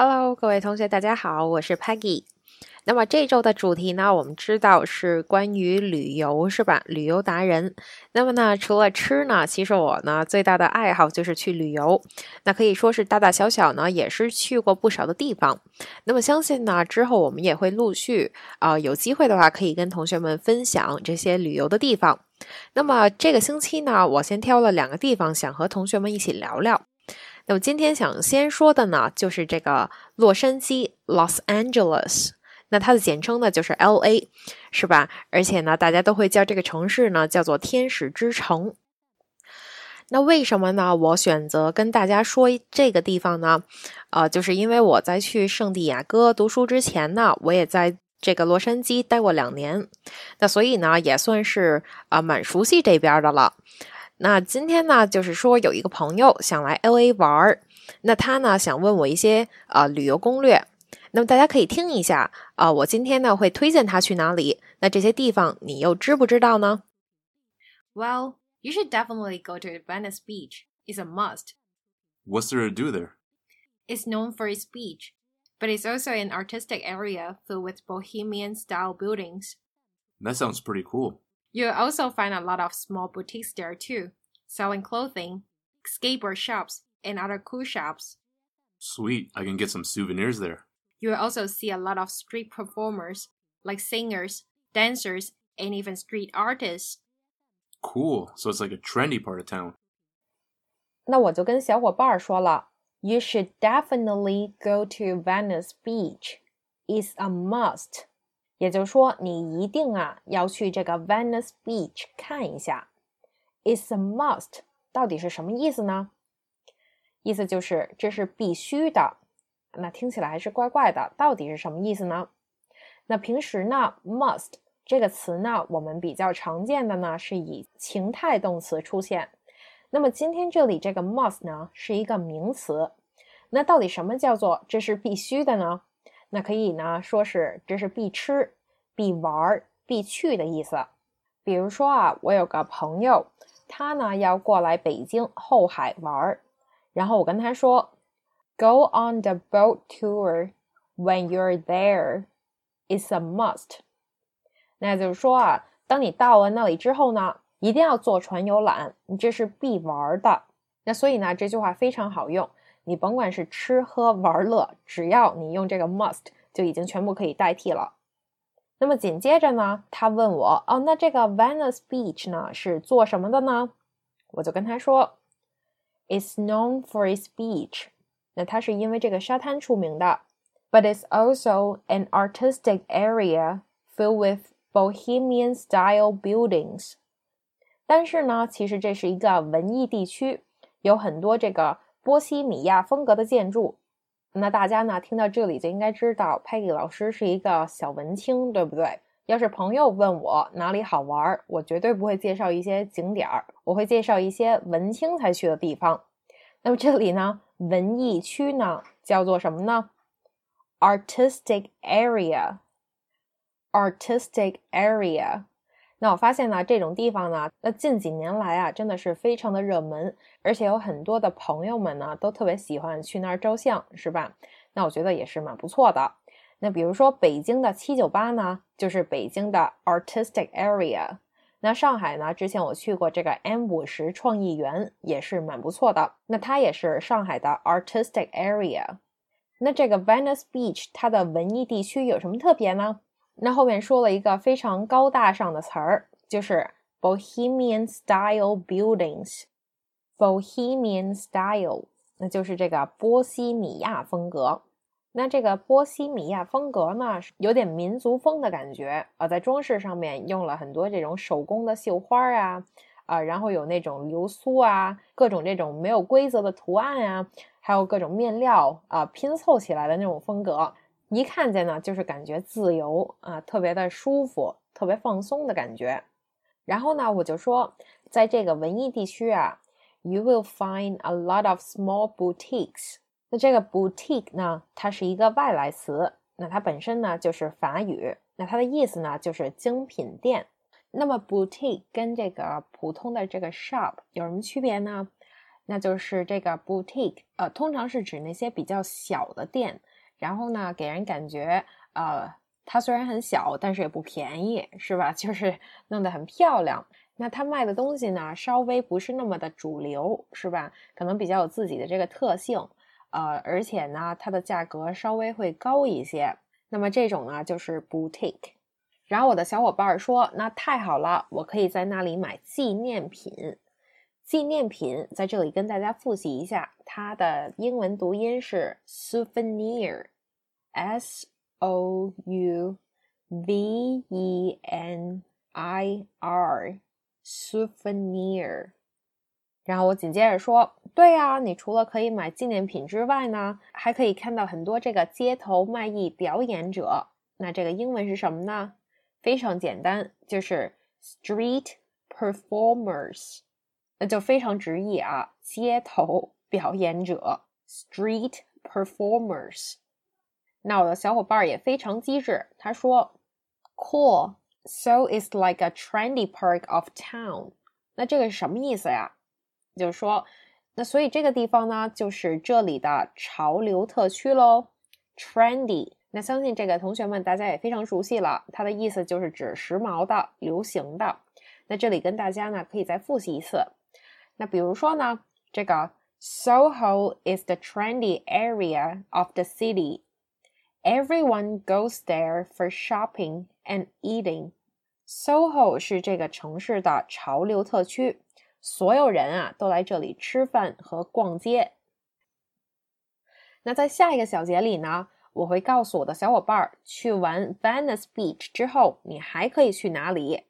Hello，各位同学，大家好，我是 Peggy。那么这周的主题呢，我们知道是关于旅游，是吧？旅游达人。那么呢，除了吃呢，其实我呢最大的爱好就是去旅游。那可以说是大大小小呢，也是去过不少的地方。那么相信呢，之后我们也会陆续啊，有机会的话可以跟同学们分享这些旅游的地方。那么这个星期呢，我先挑了两个地方，想和同学们一起聊聊。那么今天想先说的呢，就是这个洛杉矶 （Los Angeles）。那它的简称呢就是 L A，是吧？而且呢，大家都会叫这个城市呢叫做天使之城。那为什么呢？我选择跟大家说这个地方呢？呃，就是因为我在去圣地亚哥读书之前呢，我也在这个洛杉矶待过两年，那所以呢，也算是啊蛮熟悉这边的了。那今天呢，就是说有一个朋友想来 L A 玩儿，那他呢想问我一些啊旅游攻略。那么大家可以听一下啊，我今天呢会推荐他去哪里？那这些地方你又知不知道呢？Well, you should definitely go to Venice Beach. It's a must. What's there to do there? It's known for its beach, but it's also an artistic area filled with bohemian style buildings. That sounds pretty cool. You'll also find a lot of small boutiques there too, selling clothing, skateboard shops, and other cool shops. Sweet, I can get some souvenirs there. You will also see a lot of street performers, like singers, dancers, and even street artists. Cool. So it's like a trendy part of town. 那我就跟小伙伴说了，You should definitely go to Venice Beach. It's a must. 也就是说，你一定啊要去这个 Venice Beach 看一下。It's a must，到底是什么意思呢？意思就是这是必须的。那听起来还是怪怪的，到底是什么意思呢？那平时呢，must 这个词呢，我们比较常见的呢是以情态动词出现。那么今天这里这个 must 呢是一个名词。那到底什么叫做这是必须的呢？那可以呢说是这是必吃、必玩、必去的意思。比如说啊，我有个朋友，他呢要过来北京后海玩，然后我跟他说。Go on the boat tour when you're there. It's a must. 那就是说啊，当你到了那里之后呢，一定要坐船游览，你这是必玩的。那所以呢，这句话非常好用，你甭管是吃喝玩乐，只要你用这个 must，就已经全部可以代替了。那么紧接着呢，他问我，哦，那这个 Venice Beach 呢是做什么的呢？我就跟他说，It's known for its beach. 那它是因为这个沙滩出名的，but it's also an artistic area filled with bohemian style buildings。但是呢，其实这是一个文艺地区，有很多这个波西米亚风格的建筑。那大家呢听到这里就应该知道，Peggy 老师是一个小文青，对不对？要是朋友问我哪里好玩，我绝对不会介绍一些景点儿，我会介绍一些文青才去的地方。那么这里呢？文艺区呢，叫做什么呢？Artistic area，artistic area。那我发现呢，这种地方呢，那近几年来啊，真的是非常的热门，而且有很多的朋友们呢，都特别喜欢去那儿照相，是吧？那我觉得也是蛮不错的。那比如说北京的七九八呢，就是北京的 artistic area。那上海呢？之前我去过这个 M 五十创意园，也是蛮不错的。那它也是上海的 artistic area。那这个 Venice Beach 它的文艺地区有什么特别呢？那后面说了一个非常高大上的词儿，就是 Bohemian style buildings。Bohemian style，那就是这个波西米亚风格。那这个波西米亚风格呢，有点民族风的感觉啊，在装饰上面用了很多这种手工的绣花啊，啊，然后有那种流苏啊，各种这种没有规则的图案啊，还有各种面料啊拼凑起来的那种风格，一看见呢就是感觉自由啊，特别的舒服，特别放松的感觉。然后呢，我就说，在这个文艺地区啊，you will find a lot of small boutiques。那这个 boutique 呢，它是一个外来词，那它本身呢就是法语，那它的意思呢就是精品店。那么 boutique 跟这个普通的这个 shop 有什么区别呢？那就是这个 boutique，呃，通常是指那些比较小的店，然后呢，给人感觉，呃，它虽然很小，但是也不便宜，是吧？就是弄得很漂亮。那它卖的东西呢，稍微不是那么的主流，是吧？可能比较有自己的这个特性，呃，而且呢，它的价格稍微会高一些。那么这种呢，就是 boutique。然后我的小伙伴说：“那太好了，我可以在那里买纪念品。纪念品在这里跟大家复习一下，它的英文读音是 souvenir，s o u v e n i r，souvenir。然后我紧接着说：对呀，你除了可以买纪念品之外呢，还可以看到很多这个街头卖艺表演者。那这个英文是什么呢？”非常简单，就是 street performers，那就非常直译啊，街头表演者 street performers。那我的小伙伴也非常机智，他说，cool，so it's like a trendy part of town。那这个是什么意思呀？就是说，那所以这个地方呢，就是这里的潮流特区喽，trendy。那相信这个同学们大家也非常熟悉了，它的意思就是指时髦的、流行的。那这里跟大家呢可以再复习一次。那比如说呢，这个 Soho is the trendy area of the city. Everyone goes there for shopping and eating. Soho 是这个城市的潮流特区，所有人啊都来这里吃饭和逛街。那在下一个小节里呢？我会告诉我的小伙伴儿，去完 Venice Beach 之后，你还可以去哪里？